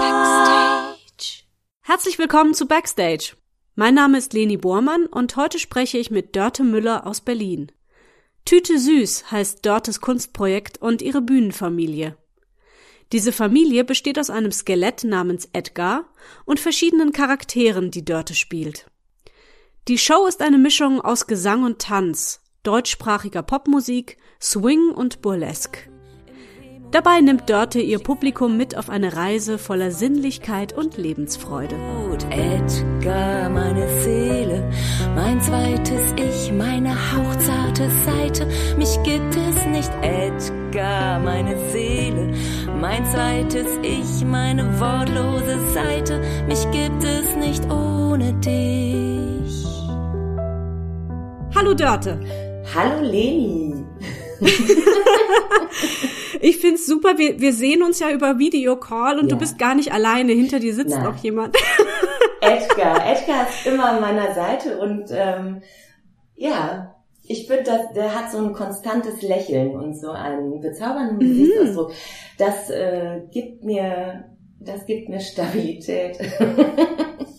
Backstage. Herzlich willkommen zu Backstage. Mein Name ist Leni Bormann und heute spreche ich mit Dörte Müller aus Berlin. Tüte Süß heißt Dörtes Kunstprojekt und ihre Bühnenfamilie. Diese Familie besteht aus einem Skelett namens Edgar und verschiedenen Charakteren, die Dörte spielt. Die Show ist eine Mischung aus Gesang und Tanz, deutschsprachiger Popmusik, Swing und Burlesque. Dabei nimmt Dörte ihr Publikum mit auf eine Reise voller Sinnlichkeit und Lebensfreude. Edgar, meine Seele, mein zweites Ich, meine hauchzarte Seite. Mich gibt es nicht, Edgar, meine Seele, mein zweites Ich, meine wortlose Seite. Mich gibt es nicht ohne dich. Hallo Dörte. Hallo Leni. ich find's super. Wir, wir sehen uns ja über Videocall und Ja. du bist gar nicht alleine. Hinter dir sitzt Nein. noch jemand. Edgar. Edgar ist immer an meiner Seite und ähm, ja, ich finde, dass der hat so ein konstantes Lächeln und so einen bezaubernden Gesichtsausdruck. Das äh, gibt mir, das gibt mir Stabilität.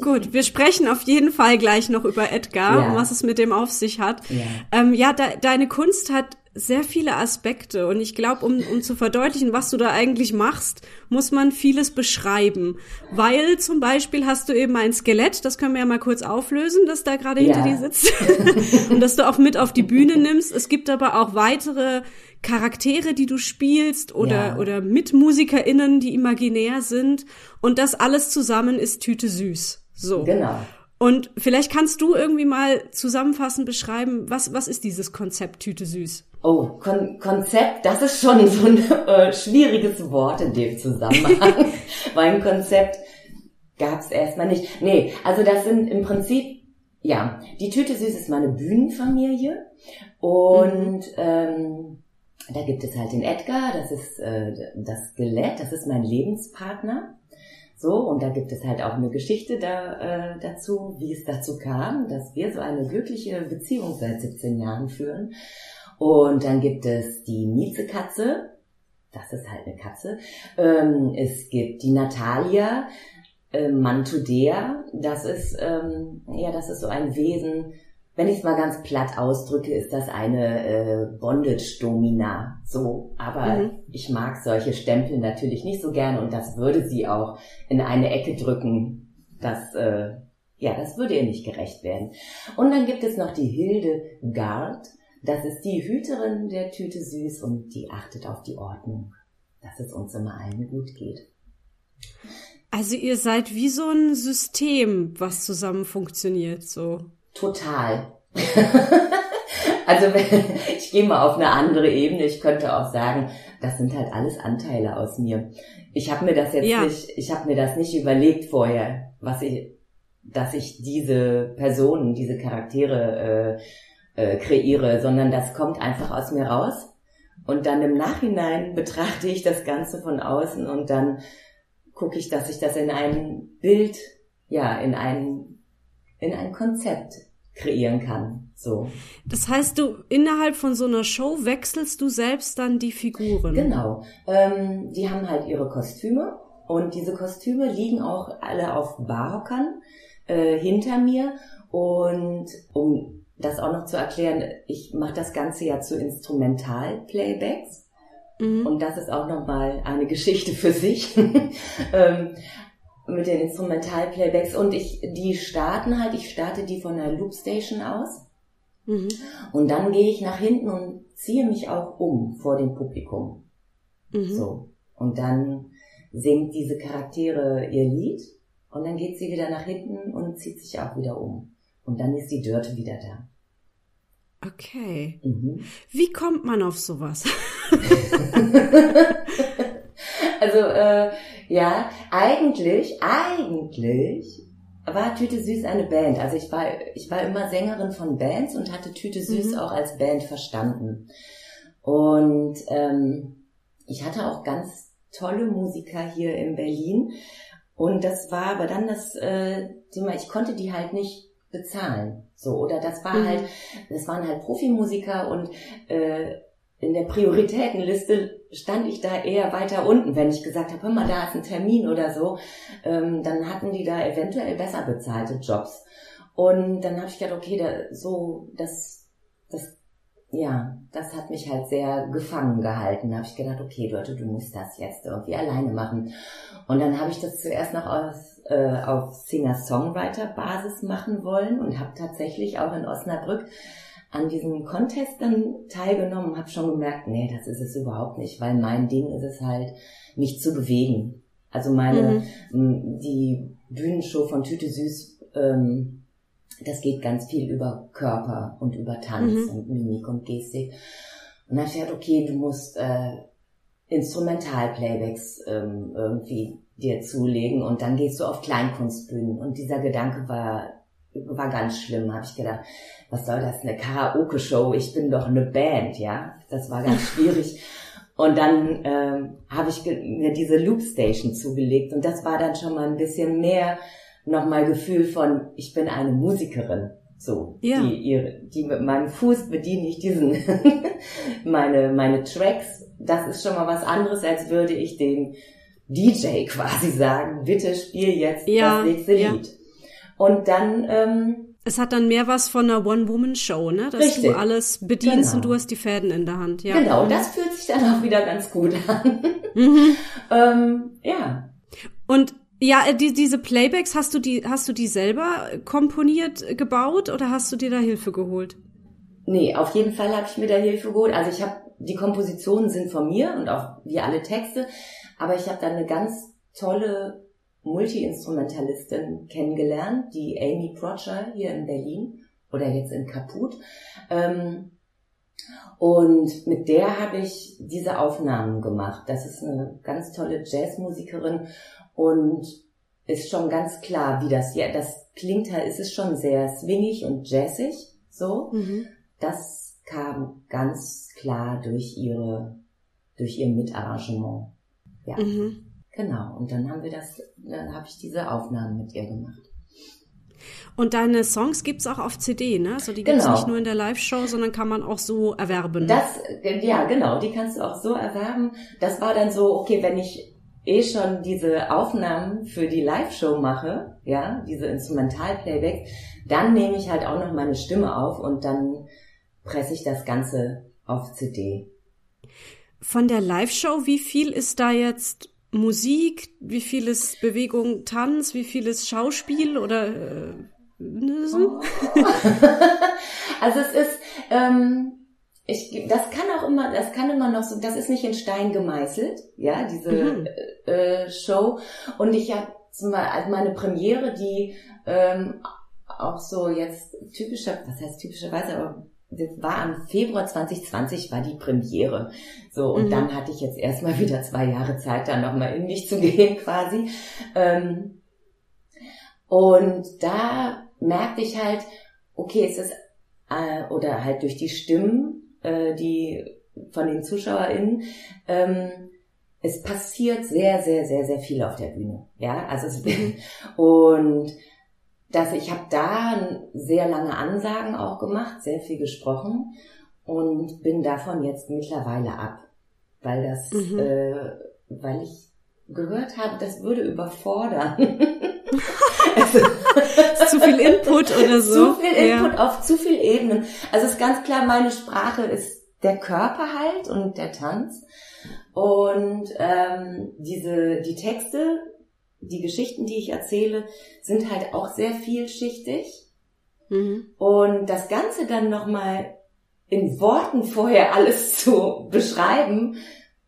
Gut, wir sprechen auf jeden Fall gleich noch über Edgar Ja. und was es mit dem auf sich hat. Ja. Ähm, ja, de deine Kunst hat sehr viele Aspekte und ich glaube, um, um zu verdeutlichen, was du da eigentlich machst, muss man vieles beschreiben. Weil zum Beispiel hast du eben ein Skelett, das können wir ja mal kurz auflösen, das da gerade hinter Ja. dir sitzt und das du auch mit auf die Bühne nimmst. Es gibt aber auch weitere Charaktere, die du spielst oder, Ja. oder MitmusikerInnen, die imaginär sind und das alles zusammen ist Tüte süß. So. Genau. Und vielleicht kannst du irgendwie mal zusammenfassend beschreiben, was, was ist dieses Konzept Tüte süß? Oh, Kon Konzept, das ist schon so ein äh, schwieriges Wort in dem Zusammenhang, weil ein Konzept gab es erstmal nicht. Nee, also das sind im Prinzip, ja, die Tüte Süß ist meine Bühnenfamilie und ähm, da gibt es halt den Edgar, das ist äh, das Skelett, das ist mein Lebenspartner. So, und da gibt es halt auch eine Geschichte da, äh, dazu, wie es dazu kam, dass wir so eine glückliche Beziehung seit 17 Jahren führen. Und dann gibt es die Miezekatze, das ist halt eine Katze. Ähm, es gibt die Natalia, äh, Mantudea, das ist, ähm, ja, das ist so ein Wesen, wenn ich es mal ganz platt ausdrücke, ist das eine äh, Bondage-Domina. So, aber Mhm. ich mag solche Stempel natürlich nicht so gerne und das würde sie auch in eine Ecke drücken. Das, äh, ja, das würde ihr nicht gerecht werden. Und dann gibt es noch die Hilde Gard. Das ist die Hüterin der Tüte Süß und die achtet auf die Ordnung, dass es uns immer allen gut geht. Also ihr seid wie so ein System, was zusammen funktioniert, so. Total. also wenn, ich gehe mal auf eine andere Ebene. Ich könnte auch sagen, das sind halt alles Anteile aus mir. Ich habe mir das jetzt Ja. nicht, ich habe mir das nicht überlegt vorher, was ich, dass ich diese Personen, diese Charaktere äh, äh, kreiere, sondern das kommt einfach aus mir raus. Und dann im Nachhinein betrachte ich das Ganze von außen und dann gucke ich, dass ich das in ein Bild, ja, in ein, in ein Konzept kreieren kann. So. Das heißt, du innerhalb von so einer Show wechselst du selbst dann die Figuren. Genau. Ähm, die haben halt ihre Kostüme und diese Kostüme liegen auch alle auf Barhockern äh, hinter mir. Und um das auch noch zu erklären, ich mache das Ganze ja zu Instrumental-Playbacks. Mhm. Und das ist auch nochmal eine Geschichte für sich. ähm, mit den Instrumental-Playbacks. Und ich, die starten halt, ich starte die von der Loopstation aus. Mhm. Und dann gehe ich nach hinten und ziehe mich auch um vor dem Publikum. Mhm. So. Und dann singt diese Charaktere ihr Lied und dann geht sie wieder nach hinten und zieht sich auch wieder um. Und dann ist die Dörte wieder da. Okay. Mhm. Wie kommt man auf sowas? Also, äh, ja, eigentlich, eigentlich war Tüte Süß eine Band. Also ich war, ich war immer Sängerin von Bands und hatte Tüte Süß Mhm. auch als Band verstanden. Und ähm, ich hatte auch ganz tolle Musiker hier in Berlin. Und das war aber dann das äh, Thema, ich konnte die halt nicht bezahlen. So, oder das war Mhm. halt, das waren halt Profimusiker und äh, in der Prioritätenliste stand ich da eher weiter unten, wenn ich gesagt habe, hör mal, da ist ein Termin oder so, ähm, dann hatten die da eventuell besser bezahlte Jobs. Und dann habe ich gedacht, okay, da, so, das, das, ja, das hat mich halt sehr gefangen gehalten. Da habe ich gedacht, okay, Leute, du musst das jetzt irgendwie alleine machen. Und dann habe ich das zuerst noch aus, äh, auf Singer-Songwriter-Basis machen wollen und habe tatsächlich auch in Osnabrück an diesem Contest dann teilgenommen, habe schon gemerkt, nee, das ist es überhaupt nicht, weil mein Ding ist es halt, mich zu bewegen. Also meine, mhm. die Bühnenshow von Tüte Süß, ähm, das geht ganz viel über Körper und über Tanz mhm. und Mimik und Gestik. Und dann habe ich gedacht, okay, du musst äh, Instrumentalplaybacks ähm, irgendwie dir zulegen und dann gehst du auf Kleinkunstbühnen. Und dieser Gedanke war war ganz schlimm, habe ich gedacht, was soll das, eine Karaoke-Show, ich bin doch eine Band, ja, das war ganz schwierig. Und dann ähm, habe ich mir diese Loopstation zugelegt und das war dann schon mal ein bisschen mehr nochmal Gefühl von, ich bin eine Musikerin. So, ja. die, ihre, die mit meinem Fuß bediene ich diesen, meine, meine Tracks. Das ist schon mal was anderes, als würde ich dem DJ quasi sagen, bitte spiel jetzt ja, das nächste ja. Lied. Und dann. Ähm, es hat dann mehr was von einer One-Woman-Show, ne? Dass richtig. du alles bedienst genau. und du hast die Fäden in der Hand. Ja. Genau, das fühlt sich dann auch wieder ganz gut an. Mhm. ähm, ja. Und ja, äh, die, diese Playbacks, hast du die, hast du die selber komponiert, gebaut oder hast du dir da Hilfe geholt? Nee, auf jeden Fall habe ich mir da Hilfe geholt. Also ich habe, die Kompositionen sind von mir und auch wie alle Texte, aber ich habe dann eine ganz tolle Multi-Instrumentalistin kennengelernt, die Amy Protcher hier in Berlin oder jetzt in Kaput. Ähm, und mit der habe ich diese Aufnahmen gemacht. Das ist eine ganz tolle Jazzmusikerin und ist schon ganz klar, wie das, ja, das klingt halt, ist es schon sehr swingig und jazzig, so. Mhm. Das kam ganz klar durch ihre, durch ihr Mitarrangement. Ja. Mhm. Genau, und dann haben wir das, dann habe ich diese Aufnahmen mit ihr gemacht. Und deine Songs gibt's auch auf CD, ne? Also die gibt's genau. nicht nur in der Live-Show, sondern kann man auch so erwerben. Das, ja, genau, die kannst du auch so erwerben. Das war dann so, okay, wenn ich eh schon diese Aufnahmen für die Live-Show mache, ja, diese Instrumental-Playback, dann nehme ich halt auch noch meine Stimme auf und dann presse ich das Ganze auf CD. Von der Live-Show, wie viel ist da jetzt Musik, wie viel ist Bewegung, Tanz, wie viel ist Schauspiel oder äh, oh. Also es ist, ähm, ich, das kann auch immer, das kann immer noch so, das ist nicht in Stein gemeißelt, ja, diese mhm. äh, Show. Und ich habe also meine Premiere, die ähm, auch so jetzt typischer, was heißt typischerweise, aber das war am Februar 2020 war die Premiere. So, und mhm. dann hatte ich jetzt erstmal wieder zwei Jahre Zeit, da nochmal in mich zu gehen quasi. Ähm, und da merkte ich halt, okay, es ist, äh, oder halt durch die Stimmen, äh, die von den ZuschauerInnen, ähm, es passiert sehr, sehr, sehr, sehr viel auf der Bühne. Ja, also es, mhm. und dass ich habe da sehr lange Ansagen auch gemacht, sehr viel gesprochen und bin davon jetzt mittlerweile ab, weil das, mhm. äh, weil ich gehört habe, das würde überfordern. also, zu viel Input oder so. Zu viel Input ja. auf zu viel Ebenen. Also es ist ganz klar, meine Sprache ist der Körper halt und der Tanz. Und ähm, diese die Texte die Geschichten, die ich erzähle, sind halt auch sehr vielschichtig. Mhm. Und das Ganze dann nochmal in Worten vorher alles zu beschreiben,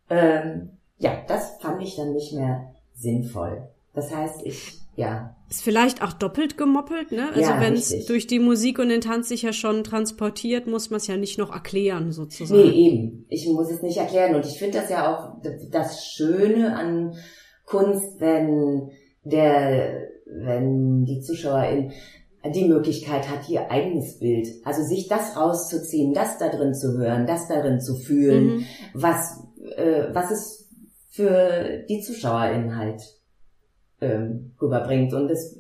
ähm, ja, das fand ich dann nicht mehr sinnvoll. Das heißt, ich, ja. Ist vielleicht auch doppelt gemoppelt, ne? Also ja, wenn es durch die Musik und den Tanz sich ja schon transportiert, muss man es ja nicht noch erklären, sozusagen. Nee, eben. Ich muss es nicht erklären. Und ich finde das ja auch das Schöne an Kunst, wenn der, wenn die Zuschauerin die Möglichkeit hat, ihr eigenes Bild, also sich das rauszuziehen, das da drin zu hören, das darin zu fühlen, mhm. was, äh, was es für die Zuschauerin halt ähm, rüberbringt. Und das,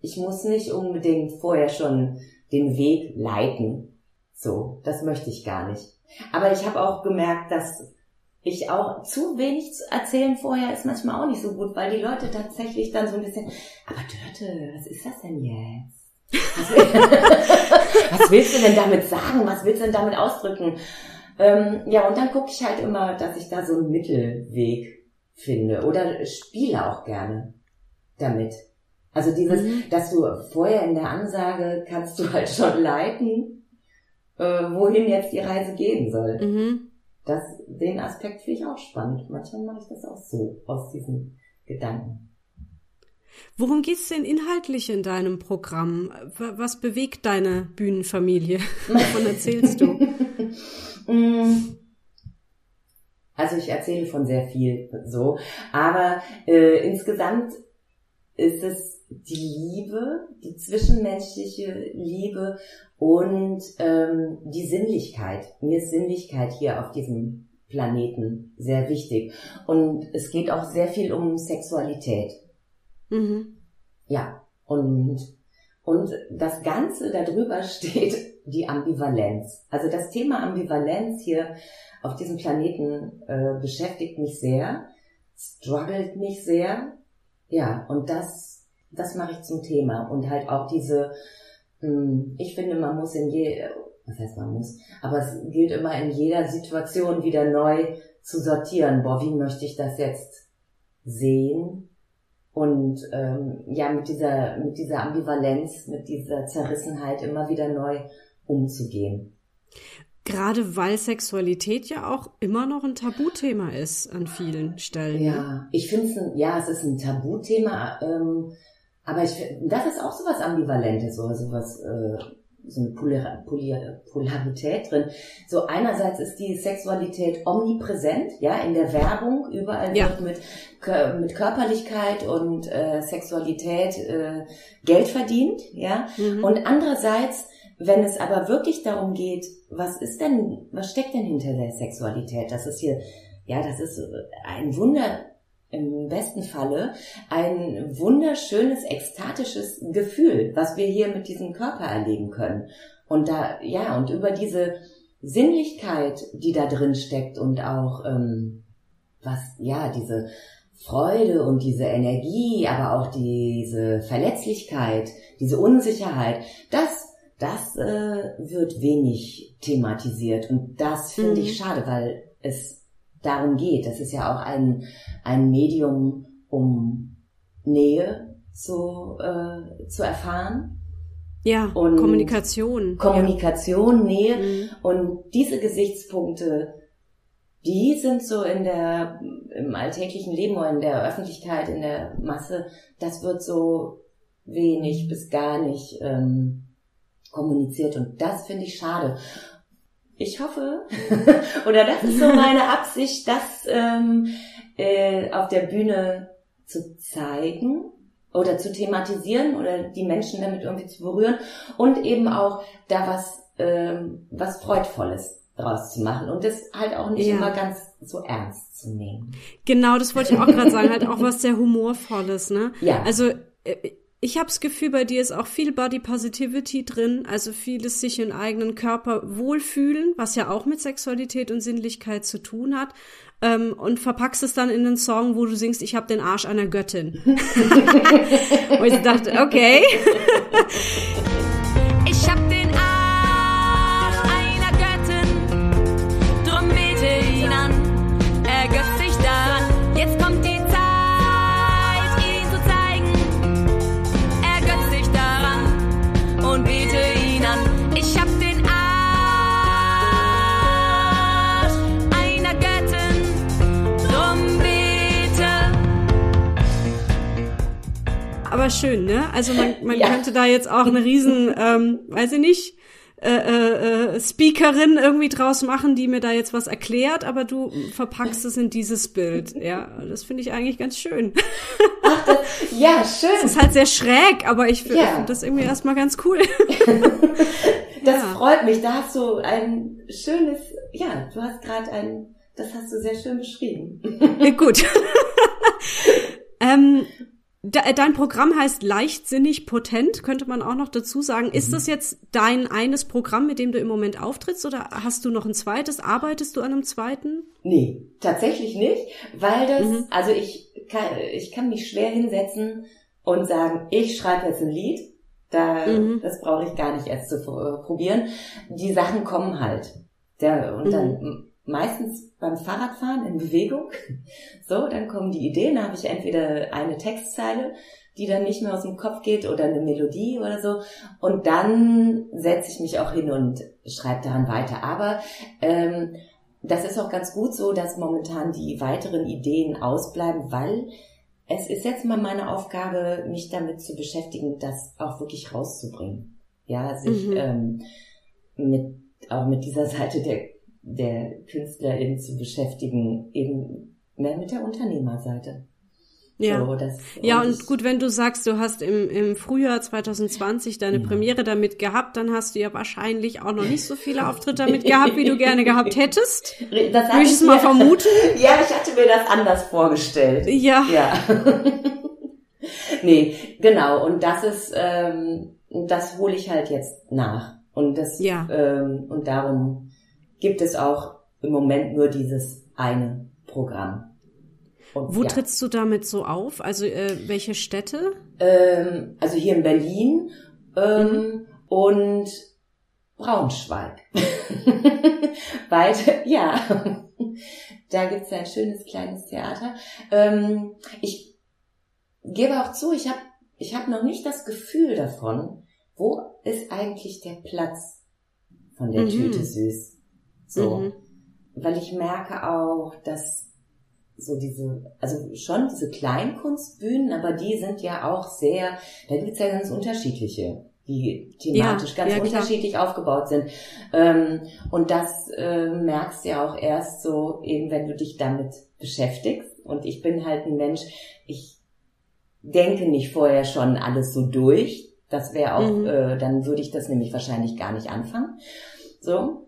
ich muss nicht unbedingt vorher schon den Weg leiten. So, das möchte ich gar nicht. Aber ich habe auch gemerkt, dass ich auch zu wenig zu erzählen vorher ist manchmal auch nicht so gut, weil die Leute tatsächlich dann so ein bisschen, aber Dörte, was ist das denn jetzt? Was, willst du denn damit sagen? Was willst du denn damit ausdrücken? Ähm, ja, und dann gucke ich halt immer, dass ich da so einen Mittelweg finde oder spiele auch gerne damit. Also dieses, mhm. dass du vorher in der Ansage kannst du halt schon leiten, äh, wohin jetzt die Reise gehen soll. Mhm. Das, den Aspekt finde ich auch spannend. Manchmal mache ich das auch so, aus diesen Gedanken. Worum geht's denn inhaltlich in deinem Programm? Was bewegt deine Bühnenfamilie? Wovon erzählst du? Mm. also ich erzähle von sehr viel so, aber äh, insgesamt ist es die Liebe, die zwischenmenschliche Liebe und ähm, die Sinnlichkeit. Mir ist Sinnlichkeit hier auf diesem Planeten sehr wichtig. Und es geht auch sehr viel um Sexualität. Mhm. Ja, und, und das Ganze darüber steht die Ambivalenz. Also das Thema Ambivalenz hier auf diesem Planeten äh, beschäftigt mich sehr, struggelt mich sehr. Ja, und das, das mache ich zum Thema. Und halt auch diese, ich finde, man muss in je, was heißt man muss, aber es gilt immer in jeder Situation wieder neu zu sortieren. Boah, wie möchte ich das jetzt sehen? Und ähm, ja, mit dieser, mit dieser Ambivalenz, mit dieser Zerrissenheit immer wieder neu umzugehen. Gerade weil Sexualität ja auch immer noch ein Tabuthema ist an vielen Stellen. Ne? Ja, ich finde es ein, ja, es ist ein Tabuthema, ähm, aber ich das ist auch sowas Ambivalentes oder sowas, äh, so eine Polar, Polar, Polarität drin. So einerseits ist die Sexualität omnipräsent, ja, in der Werbung, überall ja. wird mit, mit Körperlichkeit und äh, Sexualität äh, Geld verdient, ja. Mhm. Und andererseits wenn es aber wirklich darum geht, was ist denn, was steckt denn hinter der Sexualität? Das ist hier, ja, das ist ein Wunder, im besten Falle ein wunderschönes, ekstatisches Gefühl, was wir hier mit diesem Körper erleben können. Und da, ja, und über diese Sinnlichkeit, die da drin steckt und auch, ähm, was, ja, diese Freude und diese Energie, aber auch diese Verletzlichkeit, diese Unsicherheit, das das äh, wird wenig thematisiert und das finde mhm. ich schade, weil es darum geht. Das ist ja auch ein, ein Medium, um Nähe zu, äh, zu erfahren. Ja, und Kommunikation. Kommunikation, ja. Nähe. Mhm. Und diese Gesichtspunkte, die sind so in der, im alltäglichen Leben oder in der Öffentlichkeit, in der Masse, das wird so wenig bis gar nicht ähm, kommuniziert und das finde ich schade. Ich hoffe, oder das ist so meine Absicht, das ähm, äh, auf der Bühne zu zeigen oder zu thematisieren oder die Menschen damit irgendwie zu berühren und eben auch da was, ähm, was Freudvolles draus zu machen und das halt auch nicht ja. immer ganz so ernst zu nehmen. Genau, das wollte ich auch gerade sagen, halt auch was sehr humorvolles, ne? Ja. Also äh, ich habe das Gefühl, bei dir ist auch viel Body Positivity drin, also vieles sich im eigenen Körper wohlfühlen, was ja auch mit Sexualität und Sinnlichkeit zu tun hat. Ähm, und verpackst es dann in einen Song, wo du singst, ich habe den Arsch einer Göttin. und ich dachte, okay. Aber schön, ne? Also man, man ja. könnte da jetzt auch eine riesen, ähm, weiß ich nicht, äh, äh, äh, Speakerin irgendwie draus machen, die mir da jetzt was erklärt, aber du verpackst es in dieses Bild. Ja, das finde ich eigentlich ganz schön. Ach, das, ja, schön. Es ist halt sehr schräg, aber ich finde ja. das irgendwie erstmal ganz cool. das ja. freut mich. Da hast du ein schönes, ja, du hast gerade ein, das hast du sehr schön beschrieben. Gut. ähm, äh, dein Programm heißt leichtsinnig potent, könnte man auch noch dazu sagen. Mhm. Ist das jetzt dein eines Programm, mit dem du im Moment auftrittst oder hast du noch ein zweites? Arbeitest du an einem zweiten? Nee, tatsächlich nicht, weil das, mhm. also ich kann, ich kann mich schwer hinsetzen und sagen, ich schreibe jetzt ein Lied. Da, mhm. das brauche ich gar nicht erst zu äh, probieren. Die Sachen kommen halt. Der, und dann mhm meistens beim Fahrradfahren in Bewegung. So, dann kommen die Ideen, da habe ich entweder eine Textzeile, die dann nicht mehr aus dem Kopf geht oder eine Melodie oder so. Und dann setze ich mich auch hin und schreibe daran weiter. Aber ähm, das ist auch ganz gut so, dass momentan die weiteren Ideen ausbleiben, weil es ist jetzt mal meine Aufgabe, mich damit zu beschäftigen, das auch wirklich rauszubringen. Ja, sich mhm. ähm, mit auch mit dieser Seite der der Künstlerin zu beschäftigen, eben mehr mit der Unternehmerseite. Ja, so, das, ja und, und gut, wenn du sagst, du hast im, im Frühjahr 2020 deine ja. Premiere damit gehabt, dann hast du ja wahrscheinlich auch noch nicht so viele Auftritte damit gehabt, wie du gerne gehabt hättest. Das Würde ich es mal vermuten? Ja, ich hatte mir das anders vorgestellt. Ja. Ja. nee, genau. Und das ist, ähm, das hole ich halt jetzt nach. Und das, ja. ähm, und darum gibt es auch im Moment nur dieses eine Programm. Und, Wo ja. trittst du damit so auf? Also äh, welche Städte? Ähm, also hier in Berlin ähm, mhm. und Braunschweig. Weiter, ja. da gibt's ja ein schönes kleines Theater. Ähm, ich gebe auch zu, ich habe ich hab noch nicht das Gefühl davon, wo ist eigentlich der Platz von der mhm. Tüte süß. So. Mhm. Weil ich merke auch, dass so diese, also schon diese Kleinkunstbühnen, aber die sind ja auch sehr, da gibt's ja ganz unterschiedliche, die thematisch ja, ganz ja, unterschiedlich aufgebaut sind. Ähm, und das äh, merkst du ja auch erst so eben, wenn du dich damit beschäftigst. Und ich bin halt ein Mensch, ich denke nicht vorher schon alles so durch. Das wäre auch, mhm. äh, dann würde ich das nämlich wahrscheinlich gar nicht anfangen. So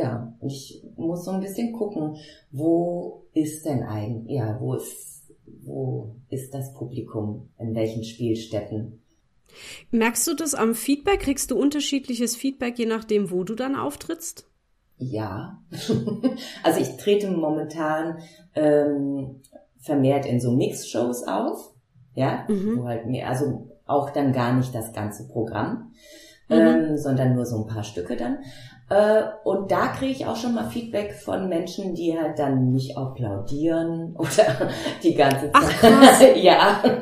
ja, ich muss so ein bisschen gucken, wo ist denn eigentlich, ja, wo ist, wo ist das Publikum, in welchen Spielstätten? Merkst du das am Feedback? Kriegst du unterschiedliches Feedback, je nachdem, wo du dann auftrittst? Ja, also ich trete momentan ähm, vermehrt in so Mix-Shows auf, ja, mhm. wo halt mir, also auch dann gar nicht das ganze Programm, mhm. ähm, sondern nur so ein paar Stücke dann. Äh, und da kriege ich auch schon mal Feedback von Menschen, die halt dann nicht applaudieren oder die ganze Zeit. Ach, ja.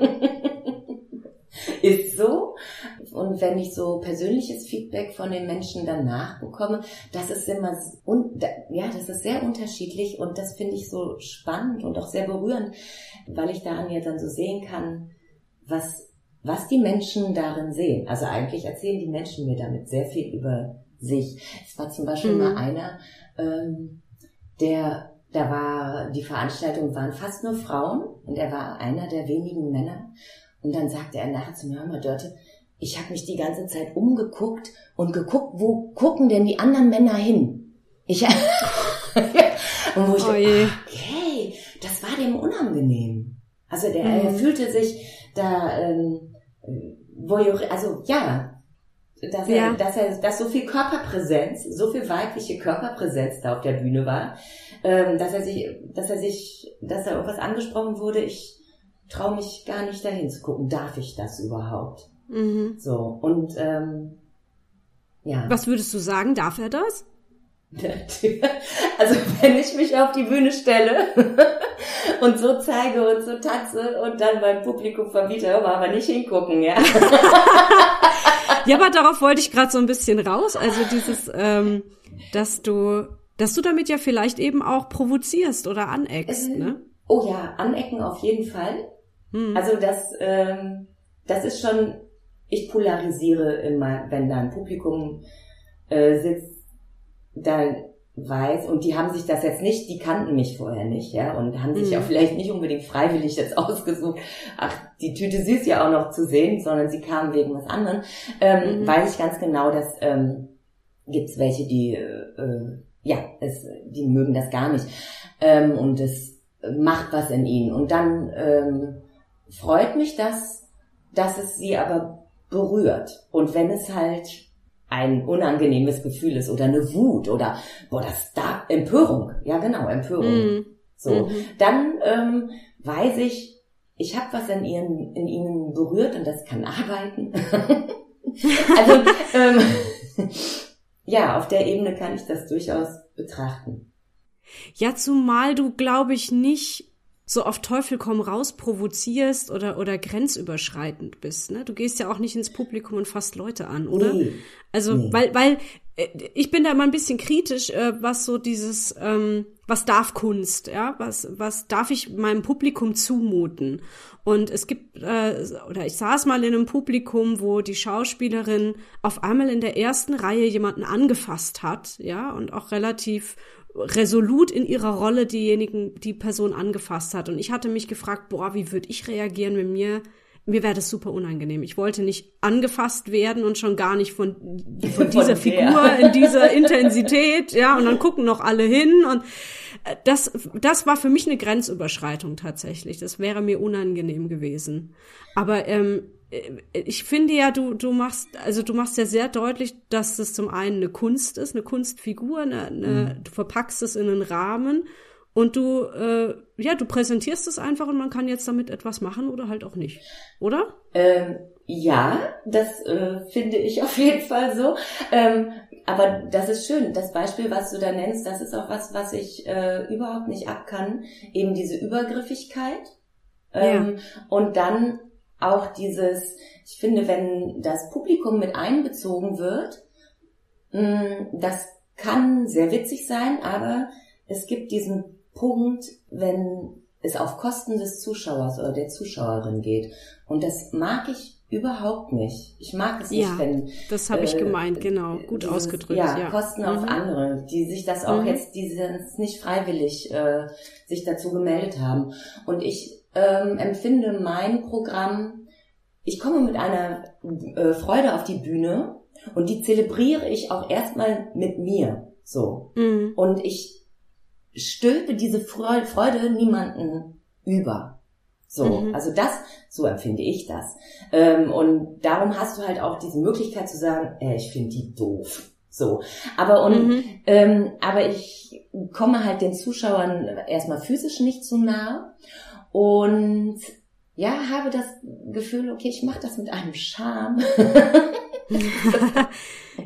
Ist so. Und wenn ich so persönliches Feedback von den Menschen danach bekomme, das ist immer, ja, das ist sehr unterschiedlich und das finde ich so spannend und auch sehr berührend, weil ich daran ja dann so sehen kann, was, was die Menschen darin sehen. Also eigentlich erzählen die Menschen mir damit sehr viel über sich. Es war zum Beispiel mhm. mal einer, ähm, der, da war, die Veranstaltung waren fast nur Frauen und er war einer der wenigen Männer. Und dann sagte er nachher zu mir, hör mal, Dörte, ich habe mich die ganze Zeit umgeguckt und geguckt, wo gucken denn die anderen Männer hin? Ich, und wo ich, oh okay, das war dem unangenehm. Also der, mhm. er fühlte sich da, ähm, voyeur, also ja, dass er, ja. dass er, dass so viel Körperpräsenz, so viel weibliche Körperpräsenz da auf der Bühne war, ähm, dass er sich, dass er sich, dass er irgendwas angesprochen wurde, ich traue mich gar nicht dahin zu gucken, darf ich das überhaupt? Mhm. So, und ähm, ja. Was würdest du sagen, darf er das? Also wenn ich mich auf die Bühne stelle und so zeige und so tanze und dann beim Publikum verbiete, aber nicht hingucken, ja. ja, aber darauf wollte ich gerade so ein bisschen raus. Also dieses, ähm, dass du, dass du damit ja vielleicht eben auch provozierst oder aneckst, ähm, ne? Oh ja, anecken auf jeden Fall. Hm. Also das, ähm, das ist schon, ich polarisiere immer, wenn da ein Publikum äh, sitzt, da weiß, und die haben sich das jetzt nicht, die kannten mich vorher nicht, ja, und haben sich mhm. auch vielleicht nicht unbedingt freiwillig jetzt ausgesucht, ach, die Tüte süß ja auch noch zu sehen, sondern sie kamen wegen was anderem, ähm, mhm. weiß ich ganz genau, dass ähm, gibt's welche, die äh, ja, es, die mögen das gar nicht ähm, und es macht was in ihnen und dann ähm, freut mich das, dass es sie aber berührt. Und wenn es halt ein unangenehmes Gefühl ist oder eine Wut oder boah, das da Empörung, ja genau, Empörung. Mm. So, mhm. dann ähm, weiß ich, ich habe was in, ihren, in ihnen berührt und das kann arbeiten. also ähm, ja, auf der Ebene kann ich das durchaus betrachten. Ja, zumal du, glaube ich, nicht so auf Teufel komm raus provozierst oder, oder grenzüberschreitend bist. Ne? Du gehst ja auch nicht ins Publikum und fasst Leute an, oder? Nee. Also, nee. weil, weil äh, ich bin da immer ein bisschen kritisch, äh, was so dieses, ähm, was darf Kunst, ja, was, was darf ich meinem Publikum zumuten? Und es gibt, äh, oder ich saß mal in einem Publikum, wo die Schauspielerin auf einmal in der ersten Reihe jemanden angefasst hat, ja, und auch relativ resolut in ihrer Rolle diejenigen, die Person angefasst hat. Und ich hatte mich gefragt, boah, wie würde ich reagieren, wenn mir mir wäre das super unangenehm. Ich wollte nicht angefasst werden und schon gar nicht von, von dieser Figur in dieser Intensität, ja, und dann gucken noch alle hin und äh, das, das war für mich eine Grenzüberschreitung tatsächlich. Das wäre mir unangenehm gewesen. Aber ähm, äh, ich finde ja, du, du machst, also du machst ja sehr deutlich, dass das zum einen eine Kunst ist, eine Kunstfigur, eine, eine, mhm. du verpackst es in einen Rahmen und du, äh, ja, du präsentierst es einfach und man kann jetzt damit etwas machen oder halt auch nicht, oder? Ähm, ja, das äh, finde ich auf jeden Fall so. Ähm, aber das ist schön. Das Beispiel, was du da nennst, das ist auch was, was ich äh, überhaupt nicht abkann. Eben diese Übergriffigkeit. Ähm, ja. Und dann auch dieses, ich finde, wenn das Publikum mit einbezogen wird, mm, das kann sehr witzig sein, aber es gibt diesen Punkt, wenn es auf Kosten des Zuschauers oder der Zuschauerin geht. Und das mag ich überhaupt nicht. Ich mag es ja, nicht, wenn. Das habe ich äh, gemeint, genau. Gut dieses, ausgedrückt. Ja, ja. Kosten mhm. auf andere, die sich das auch mhm. jetzt, die sind nicht freiwillig äh, sich dazu gemeldet haben. Und ich ähm, empfinde mein Programm, ich komme mit einer äh, Freude auf die Bühne und die zelebriere ich auch erstmal mit mir. So. Mhm. Und ich stülpe diese Freude niemanden über. So, mhm. also das, so empfinde ich das. Ähm, und darum hast du halt auch diese Möglichkeit zu sagen, äh, ich finde die doof. So, aber und mhm. ähm, aber ich komme halt den Zuschauern erstmal physisch nicht zu nahe und ja, habe das Gefühl, okay, ich mache das mit einem Charme.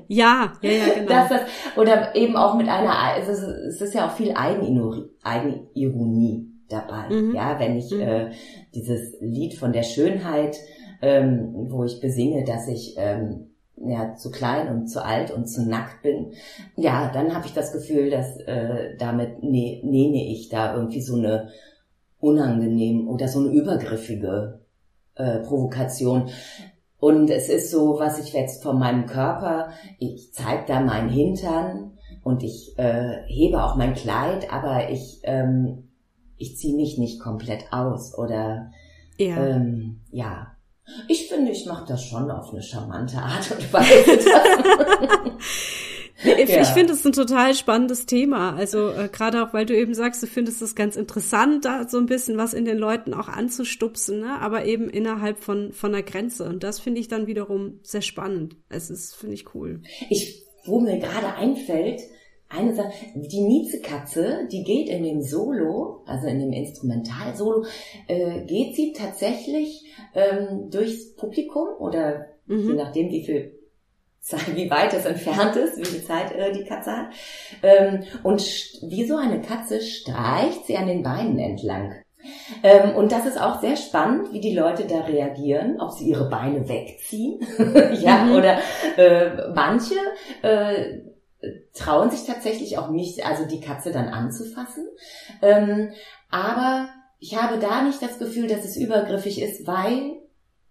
ja, ja, ja, genau. Das, das, oder eben auch mit einer, also es ist ja auch viel Eigenironie dabei. Mhm. Ja, wenn ich mhm. äh, dieses Lied von der Schönheit, ähm, wo ich besinge, dass ich ähm, ja zu klein und zu alt und zu nackt bin, ja, dann habe ich das Gefühl, dass äh, damit ne, nehme ich da irgendwie so eine unangenehm oder so eine übergriffige äh, Provokation. Und es ist so, was ich jetzt von meinem Körper, ich zeige da meinen Hintern und ich äh, hebe auch mein Kleid, aber ich ähm, ich ziehe mich nicht komplett aus oder ja. Ähm, ja. Ich finde, ich mache das schon auf eine charmante Art und Weise. ich, ja. ich finde es ein total spannendes Thema. Also äh, gerade auch, weil du eben sagst, du findest es ganz interessant, da so ein bisschen was in den Leuten auch anzustupsen, ne? aber eben innerhalb von von einer Grenze. Und das finde ich dann wiederum sehr spannend. Es ist finde ich cool. Ich, wo mir gerade einfällt, eine Sache, die Miezekatze, die geht in dem Solo, also in dem Instrumentalsolo, äh, geht sie tatsächlich ähm, durchs Publikum oder mhm. je nachdem, wie viel wie weit es entfernt ist, wie viel Zeit äh, die Katze hat. Ähm, und wie so eine Katze streicht sie an den Beinen entlang. Ähm, und das ist auch sehr spannend, wie die Leute da reagieren, ob sie ihre Beine wegziehen, ja, mhm. oder äh, manche äh, trauen sich tatsächlich auch nicht, also die Katze dann anzufassen. Ähm, aber ich habe da nicht das Gefühl, dass es übergriffig ist, weil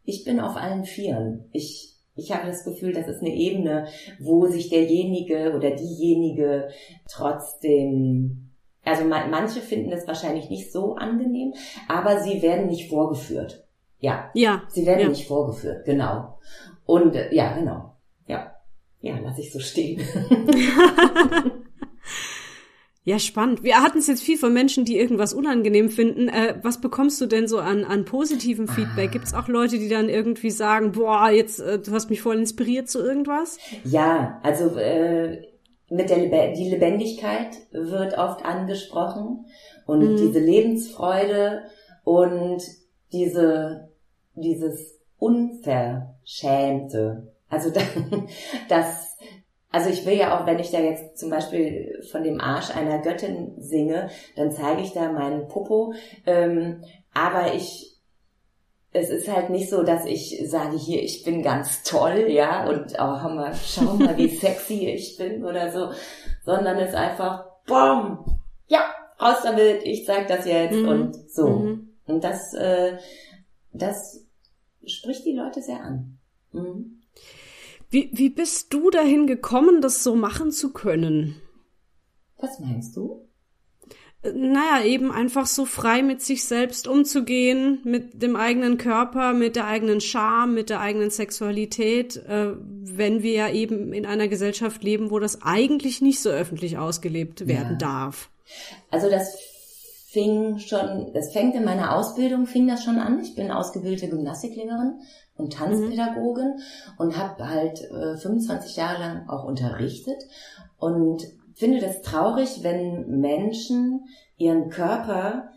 ich bin auf allen Vieren. Ich, ich habe das Gefühl, das ist eine Ebene, wo sich derjenige oder diejenige trotzdem, also manche finden es wahrscheinlich nicht so angenehm, aber sie werden nicht vorgeführt. Ja. Ja. Sie werden ja. nicht vorgeführt, genau. Und ja, genau. Ja ja, lass ich so stehen. Ja, spannend. Wir hatten es jetzt viel von Menschen, die irgendwas unangenehm finden. Äh, was bekommst du denn so an, an positivem Feedback? Ah. Gibt es auch Leute, die dann irgendwie sagen, boah, jetzt, äh, du hast mich voll inspiriert zu irgendwas? Ja, also äh, mit der Lebe die Lebendigkeit wird oft angesprochen und mhm. diese Lebensfreude und diese dieses Unverschämte. Also das also ich will ja auch, wenn ich da jetzt zum Beispiel von dem Arsch einer Göttin singe, dann zeige ich da meinen Popo. Ähm, aber ich, es ist halt nicht so, dass ich sage, hier, ich bin ganz toll, ja, und oh, mal, schau mal, wie sexy ich bin oder so, sondern es ist einfach, boom, ja, raus damit, ich zeig das jetzt mhm. und so. Mhm. Und das, äh, das spricht die Leute sehr an. Mhm. Wie, wie bist du dahin gekommen, das so machen zu können? Was meinst du? Naja, eben einfach so frei mit sich selbst umzugehen, mit dem eigenen Körper, mit der eigenen Scham, mit der eigenen Sexualität, äh, wenn wir ja eben in einer Gesellschaft leben, wo das eigentlich nicht so öffentlich ausgelebt werden ja. darf. Also das fing schon, das fängt in meiner Ausbildung, fing das schon an. Ich bin ausgebildete Gymnastiklehrerin und Tanzpädagogin mhm. und habe halt äh, 25 Jahre lang auch unterrichtet und finde das traurig, wenn Menschen ihren Körper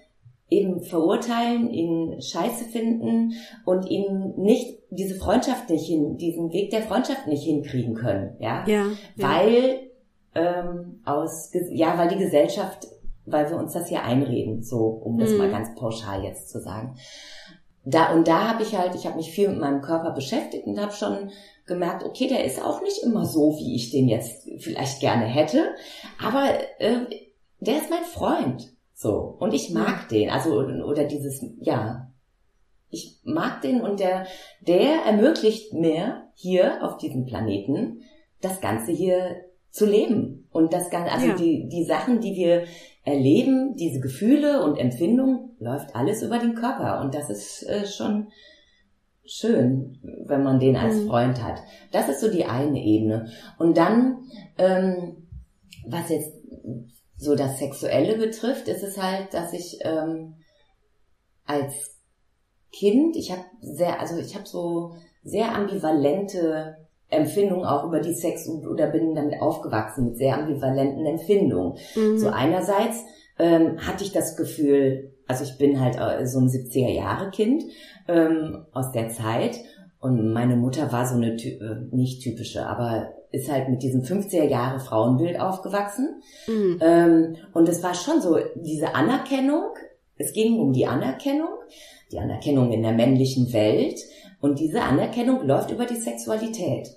eben verurteilen, ihn scheiße finden und ihm nicht diese Freundschaft nicht hin, diesen Weg der Freundschaft nicht hinkriegen können, ja, ja, ja. weil ähm, aus ja, weil die Gesellschaft, weil wir uns das hier einreden, so um das mhm. mal ganz pauschal jetzt zu sagen da und da habe ich halt, ich habe mich viel mit meinem Körper beschäftigt und habe schon gemerkt, okay, der ist auch nicht immer so, wie ich den jetzt vielleicht gerne hätte, aber äh, der ist mein Freund, so. Und ich mag den, also oder dieses, ja, ich mag den und der, der ermöglicht mir hier auf diesem Planeten das Ganze hier zu leben. Und das Ganze, also ja. die die Sachen, die wir erleben, diese Gefühle und Empfindungen, läuft alles über den Körper. Und das ist äh, schon schön, wenn man den als mhm. Freund hat. Das ist so die eine Ebene. Und dann, ähm, was jetzt so das Sexuelle betrifft, ist es halt, dass ich ähm, als Kind, ich habe sehr, also ich habe so sehr ambivalente Empfindung auch über die Sex oder bin damit aufgewachsen mit sehr ambivalenten Empfindungen. Mhm. So einerseits ähm, hatte ich das Gefühl, also ich bin halt äh, so ein 70er Jahre Kind ähm, aus der Zeit und meine Mutter war so eine äh, nicht typische, aber ist halt mit diesem 50er Jahre Frauenbild aufgewachsen. Mhm. Ähm, und es war schon so diese Anerkennung. Es ging um die Anerkennung, die Anerkennung in der männlichen Welt. Und diese Anerkennung läuft über die Sexualität.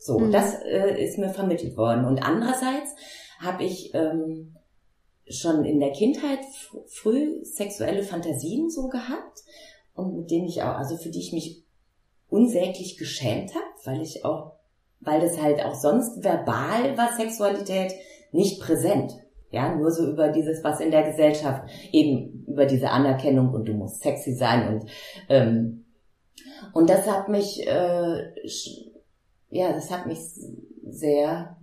So, mhm. das äh, ist mir vermittelt worden. Und andererseits habe ich ähm, schon in der Kindheit früh sexuelle Fantasien so gehabt und mit denen ich auch, also für die ich mich unsäglich geschämt habe, weil ich auch, weil das halt auch sonst verbal war Sexualität nicht präsent. Ja, nur so über dieses, was in der Gesellschaft, eben über diese Anerkennung und du musst sexy sein und ähm, und das hat mich äh, ja, das hat mich sehr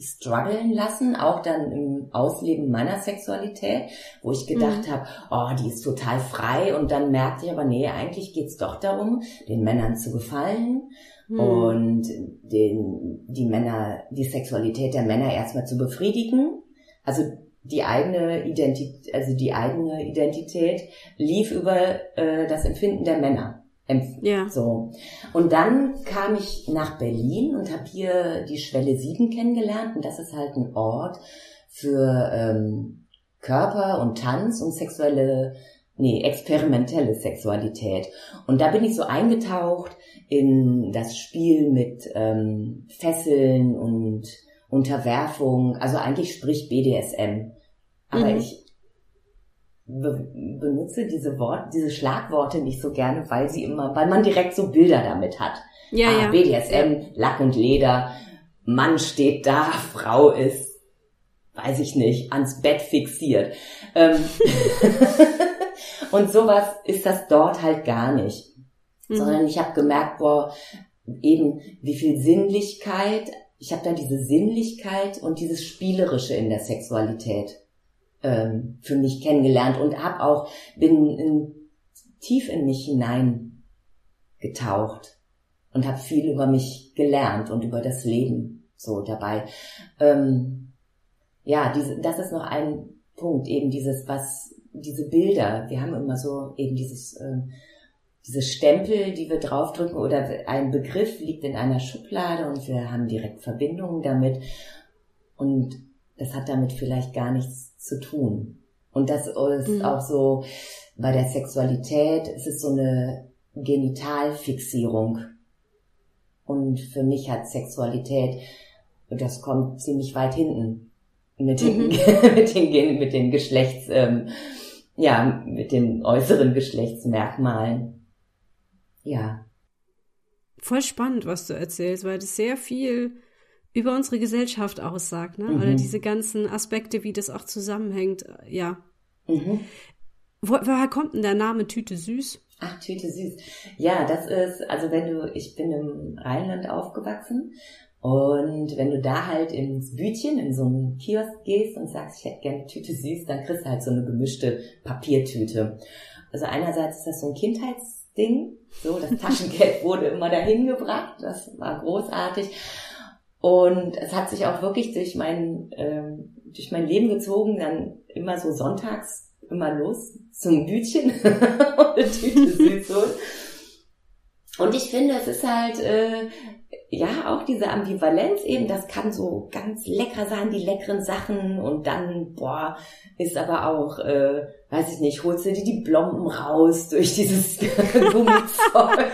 strugglen lassen, auch dann im Ausleben meiner Sexualität, wo ich gedacht mhm. habe, oh, die ist total frei und dann merkte ich aber, nee, eigentlich geht's doch darum, den Männern zu gefallen mhm. und den, die Männer, die Sexualität der Männer erstmal zu befriedigen. Also die eigene Identität, also die eigene Identität lief über äh, das Empfinden der Männer. Ja. So. Und dann kam ich nach Berlin und habe hier die Schwelle 7 kennengelernt. Und das ist halt ein Ort für ähm, Körper und Tanz und sexuelle, nee, experimentelle Sexualität. Und da bin ich so eingetaucht in das Spiel mit ähm, Fesseln und Unterwerfung, also eigentlich sprich BDSM. Aber mhm. ich be benutze diese Wort, diese Schlagworte nicht so gerne, weil sie immer, weil man direkt so Bilder damit hat. Ja, ah, ja. BDSM, Lack und Leder, Mann steht da, Frau ist, weiß ich nicht, ans Bett fixiert. Ähm und sowas ist das dort halt gar nicht. Mhm. Sondern ich habe gemerkt, boah, eben wie viel Sinnlichkeit, ich habe da diese Sinnlichkeit und dieses Spielerische in der Sexualität ähm, für mich kennengelernt und habe auch bin in, tief in mich hinein getaucht und habe viel über mich gelernt und über das Leben so dabei. Ähm, ja, diese, das ist noch ein Punkt, eben dieses, was, diese Bilder, wir haben immer so eben dieses, äh, diese Stempel, die wir draufdrücken oder ein Begriff liegt in einer Schublade und wir haben direkt Verbindungen damit und das hat damit vielleicht gar nichts zu tun. Und das ist mhm. auch so, bei der Sexualität ist es so eine Genitalfixierung. Und für mich hat Sexualität, das kommt ziemlich weit hinten mit den, mhm. mit den, mit den Geschlechts, ähm, ja, mit den äußeren Geschlechtsmerkmalen. Ja. Voll spannend, was du erzählst, weil das sehr viel über unsere Gesellschaft aussagt, ne? Mhm. Oder diese ganzen Aspekte, wie das auch zusammenhängt, ja. Mhm. Wo, woher kommt denn der Name Tüte Süß? Ach, Tüte Süß. Ja, das ist, also wenn du, ich bin im Rheinland aufgewachsen und wenn du da halt ins Bütchen, in so einen Kiosk gehst und sagst, ich hätte gerne Tüte Süß, dann kriegst du halt so eine gemischte Papiertüte. Also einerseits ist das so ein Kindheitsding, so das Taschengeld wurde immer dahin gebracht, das war großartig. Und es hat sich auch wirklich durch mein, ähm, durch mein Leben gezogen, dann immer so sonntags immer los zum Bütchen. Und eine Tüte Süß Und ich finde, es ist halt, äh, ja, auch diese Ambivalenz eben, das kann so ganz lecker sein, die leckeren Sachen. Und dann, boah, ist aber auch, äh, weiß ich nicht, holst du dir die Blomben raus durch dieses Gummizeug.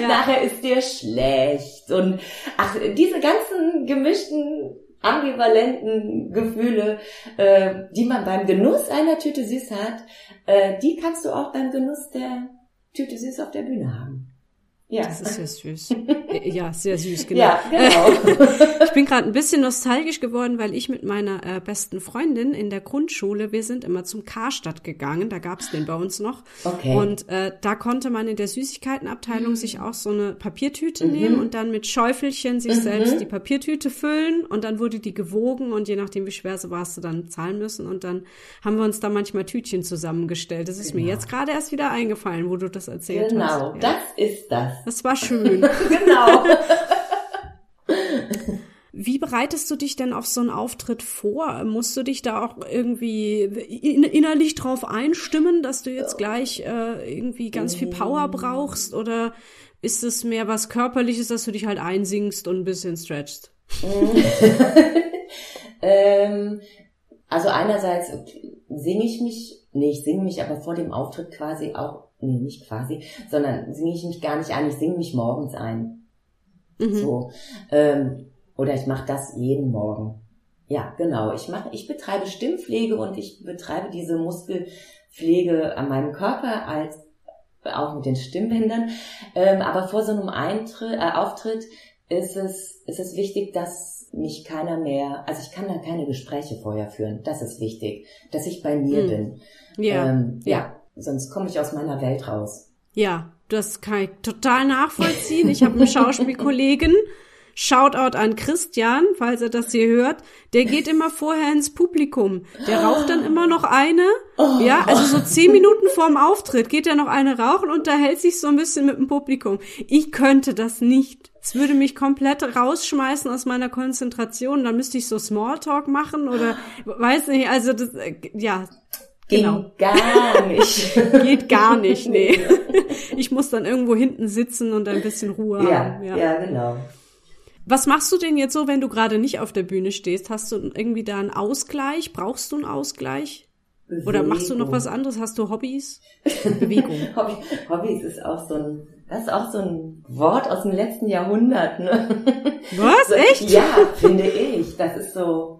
Ja. Nachher ist dir schlecht und ach, diese ganzen gemischten ambivalenten Gefühle, äh, die man beim Genuss einer Tüte Süß hat, äh, die kannst du auch beim Genuss der Tüte Süß auf der Bühne haben. Ja. Das ist ja süß. Äh, ja, sehr süß, genau. Ja, genau. ich bin gerade ein bisschen nostalgisch geworden, weil ich mit meiner äh, besten Freundin in der Grundschule, wir sind immer zum Karstadt gegangen, da gab's den bei uns noch. Okay. Und äh, da konnte man in der Süßigkeitenabteilung mhm. sich auch so eine Papiertüte mhm. nehmen und dann mit Schäufelchen sich mhm. selbst die Papiertüte füllen und dann wurde die gewogen und je nachdem, wie schwer sie war, hast du dann zahlen müssen und dann haben wir uns da manchmal Tütchen zusammengestellt. Das ist genau. mir jetzt gerade erst wieder eingefallen, wo du das erzählt genau, hast. Genau, ja. das ist das. Das war schön. genau. Wie bereitest du dich denn auf so einen Auftritt vor? Musst du dich da auch irgendwie innerlich drauf einstimmen, dass du jetzt gleich äh, irgendwie ganz viel Power brauchst? Oder ist es mehr was Körperliches, dass du dich halt einsingst und ein bisschen stretchst? ähm, also einerseits singe ich mich, nee, ich singe mich aber vor dem Auftritt quasi auch nee, nicht quasi, sondern singe ich mich gar nicht ein, ich singe mich morgens ein. Mhm. So. Ähm, oder ich mache das jeden Morgen. Ja, genau. Ich mache, ich betreibe Stimmpflege und ich betreibe diese Muskelpflege an meinem Körper als auch mit den Stimmbändern. Ähm, aber vor so einem Eintritt, äh, Auftritt ist es, ist es wichtig, dass mich keiner mehr, also ich kann da keine Gespräche vorher führen. Das ist wichtig, dass ich bei mir mhm. bin. Ja. Ähm, ja. ja sonst komme ich aus meiner Welt raus. Ja, das kann ich total nachvollziehen. Ich habe einen Schauspielkollegen, Shoutout an Christian, falls er das hier hört, der geht immer vorher ins Publikum. Der raucht dann immer noch eine. Oh. Ja, also so zehn Minuten vorm Auftritt geht er noch eine rauchen und da hält sich so ein bisschen mit dem Publikum. Ich könnte das nicht. Es würde mich komplett rausschmeißen aus meiner Konzentration. Dann müsste ich so Smalltalk machen oder weiß nicht. Also das, äh, ja, Genau. Ging gar nicht. Geht gar nicht, nee. Ich muss dann irgendwo hinten sitzen und ein bisschen Ruhe ja, haben. Ja, ja, genau. Was machst du denn jetzt so, wenn du gerade nicht auf der Bühne stehst? Hast du irgendwie da einen Ausgleich? Brauchst du einen Ausgleich? Bewegung. Oder machst du noch was anderes? Hast du Hobbys? Bewegung. Hobby, Hobbys ist auch so ein, das ist auch so ein Wort aus dem letzten Jahrhundert, ne? Was? Echt? Ja, finde ich. Das ist so,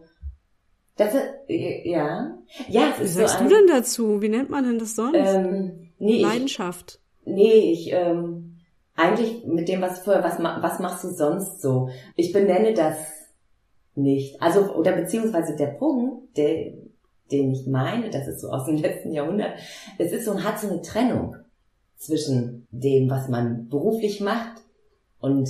das ist, ja. Ja, es Wie ist sagst so ein, du denn dazu? Wie nennt man denn das sonst? Ähm, nee, Leidenschaft. Ich, nee, ich, ähm, eigentlich mit dem, was vorher, was, was machst du sonst so? Ich benenne das nicht. Also, oder beziehungsweise der Punkt, der, den ich meine, das ist so aus dem letzten Jahrhundert, es ist so, hat so eine Trennung zwischen dem, was man beruflich macht und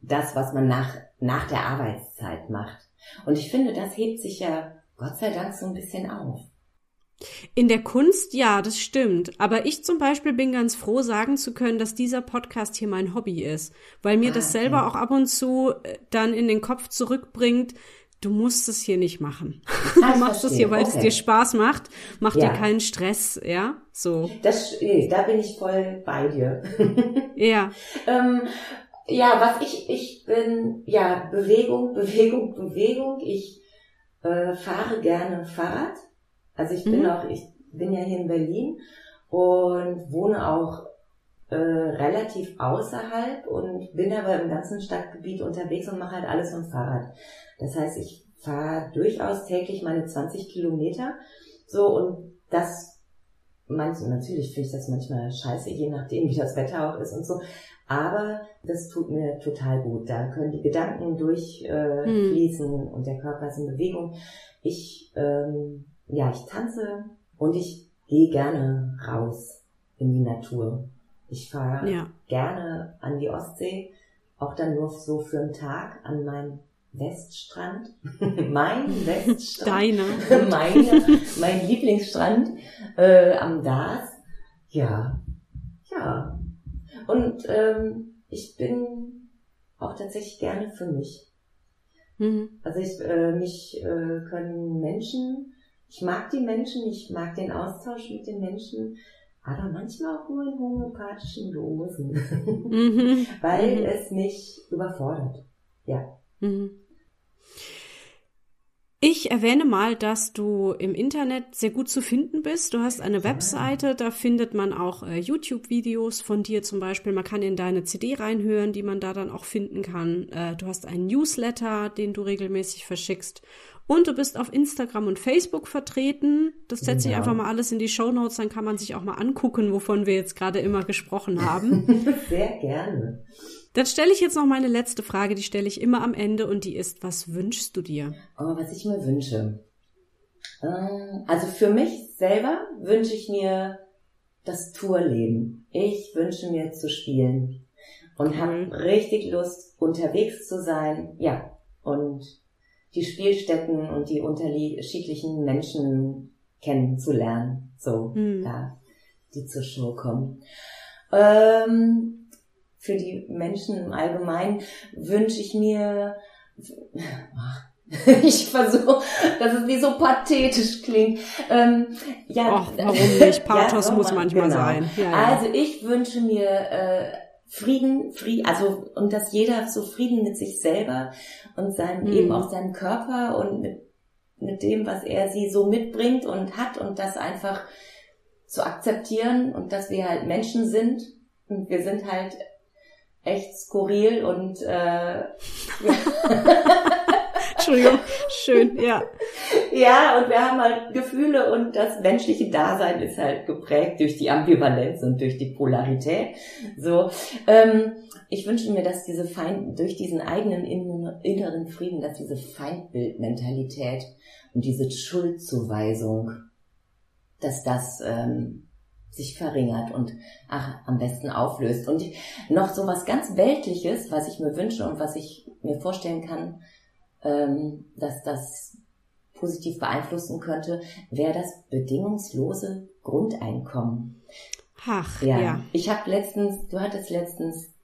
das, was man nach, nach der Arbeitszeit macht. Und ich finde, das hebt sich ja Gott sei Dank so ein bisschen auf. In der Kunst, ja, das stimmt. Aber ich zum Beispiel bin ganz froh, sagen zu können, dass dieser Podcast hier mein Hobby ist, weil mir ah, das selber okay. auch ab und zu äh, dann in den Kopf zurückbringt, du musst es hier nicht machen. Ah, du machst es hier, weil okay. es dir Spaß macht, macht ja. dir keinen Stress, ja, so. Das, da bin ich voll bei dir. ja. ähm, ja, was ich, ich bin, ja, Bewegung, Bewegung, Bewegung. Ich äh, fahre gerne Fahrrad. Also ich bin mhm. auch, ich bin ja hier in Berlin und wohne auch äh, relativ außerhalb und bin aber im ganzen Stadtgebiet unterwegs und mache halt alles vom Fahrrad. Das heißt, ich fahre durchaus täglich meine 20 Kilometer. So und das manchmal, natürlich finde ich das manchmal scheiße, je nachdem, wie das Wetter auch ist und so. Aber das tut mir total gut. Da können die Gedanken durchfließen äh, hm. und der Körper ist in Bewegung. Ich, ähm, ja, ich tanze und ich gehe gerne raus in die Natur. Ich fahre ja. gerne an die Ostsee, auch dann nur so für einen Tag an meinen Weststrand. mein Weststrand. Deiner. Meine, mein Lieblingsstrand äh, am Dars. Ja, ja. Und ähm, ich bin auch tatsächlich gerne für mich. Mhm. Also ich, äh, mich äh, können Menschen, ich mag die Menschen, ich mag den Austausch mit den Menschen, aber manchmal auch nur in homöopathischen Dosen, mhm. weil mhm. es mich überfordert. Ja. Mhm. Ich erwähne mal, dass du im Internet sehr gut zu finden bist. Du hast eine Webseite, da findet man auch äh, YouTube-Videos von dir zum Beispiel. Man kann in deine CD reinhören, die man da dann auch finden kann. Äh, du hast einen Newsletter, den du regelmäßig verschickst. Und du bist auf Instagram und Facebook vertreten. Das setze ja. ich einfach mal alles in die Show Notes, dann kann man sich auch mal angucken, wovon wir jetzt gerade immer gesprochen haben. Sehr gerne. Dann stelle ich jetzt noch meine letzte Frage, die stelle ich immer am Ende und die ist, was wünschst du dir? Oh, was ich mir wünsche. Ähm, also für mich selber wünsche ich mir das Tourleben. Ich wünsche mir zu spielen und cool. habe richtig Lust, unterwegs zu sein. Ja, und die Spielstätten und die unterschiedlichen Menschen kennenzulernen. So, hm. da die zur Show kommen. Ähm, für die Menschen im Allgemeinen wünsche ich mir, ich versuche, dass es wie so pathetisch klingt. Ähm, ja, Och, warum nicht? Pathos ja, muss manchmal genau. sein. Ja, ja. Also ich wünsche mir äh, Frieden, Frieden, also und dass jeder so Frieden mit sich selber und seinem mhm. eben auch seinem Körper und mit, mit dem, was er sie so mitbringt und hat und das einfach zu akzeptieren und dass wir halt Menschen sind und wir sind halt echt skurril und äh, ja. Entschuldigung, schön, ja. Ja, und wir haben halt Gefühle und das menschliche Dasein ist halt geprägt durch die Ambivalenz und durch die Polarität. So, ähm, ich wünsche mir, dass diese Feind durch diesen eigenen inneren Frieden, dass diese Feindbildmentalität und diese Schuldzuweisung, dass das ähm, sich verringert und ach, am besten auflöst. Und noch so was ganz Weltliches, was ich mir wünsche und was ich mir vorstellen kann, ähm, dass das positiv beeinflussen könnte, wäre das bedingungslose Grundeinkommen. Ach, ja. ja. Ich habe letztens, du hattest letztens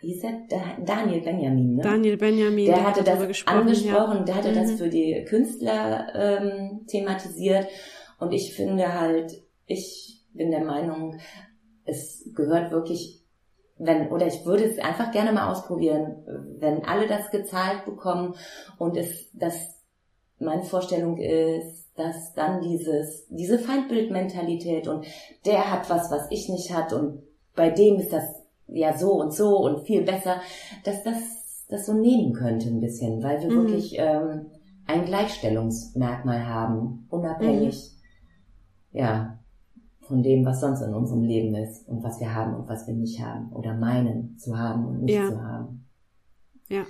hieß er Daniel Benjamin, ne? Daniel Benjamin, der, der hatte das angesprochen, ja. der hatte mhm. das für die Künstler ähm, thematisiert und ich finde halt, ich bin der Meinung, es gehört wirklich, wenn, oder ich würde es einfach gerne mal ausprobieren, wenn alle das gezahlt bekommen und es, das, meine Vorstellung ist, dass dann dieses, diese Feindbildmentalität und der hat was, was ich nicht hat und bei dem ist das ja so und so und viel besser, dass das, das so nehmen könnte ein bisschen, weil wir mhm. wirklich ähm, ein Gleichstellungsmerkmal haben, unabhängig, mhm. ja, von dem, was sonst in unserem Leben ist und was wir haben und was wir nicht haben oder meinen zu haben und nicht ja. zu haben. Ja.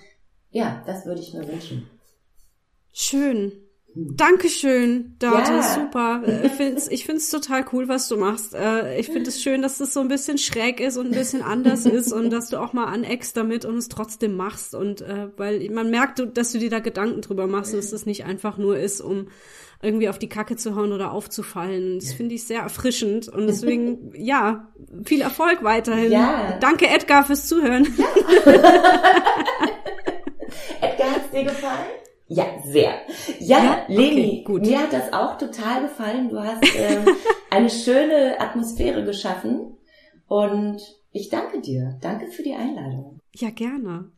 Ja, das würde ich mir wünschen. Schön. Dankeschön, Dörte, Ja. super. Ich find's, ich find's total cool, was du machst. Äh, Ich finde es schön, dass es so ein bisschen schräg ist und ein bisschen anders ist und dass du auch mal aneckst damit und es trotzdem machst. Und äh, weil man merkt, dass du dir da Gedanken drüber machst und dass es nicht einfach nur ist, um irgendwie auf die Kacke zu hauen oder aufzufallen. Das finde ich sehr erfrischend und deswegen, ja, viel Erfolg weiterhin. Ja. Danke, Edgar, fürs Zuhören. Edgar, hat's dir gefallen? Ja, sehr. Ja, Ja? Leni, Okay, gut. mir hat das auch total gefallen. Du hast ähm, eine schöne Atmosphäre geschaffen und ich danke dir. Danke für die Einladung. Ja, gerne.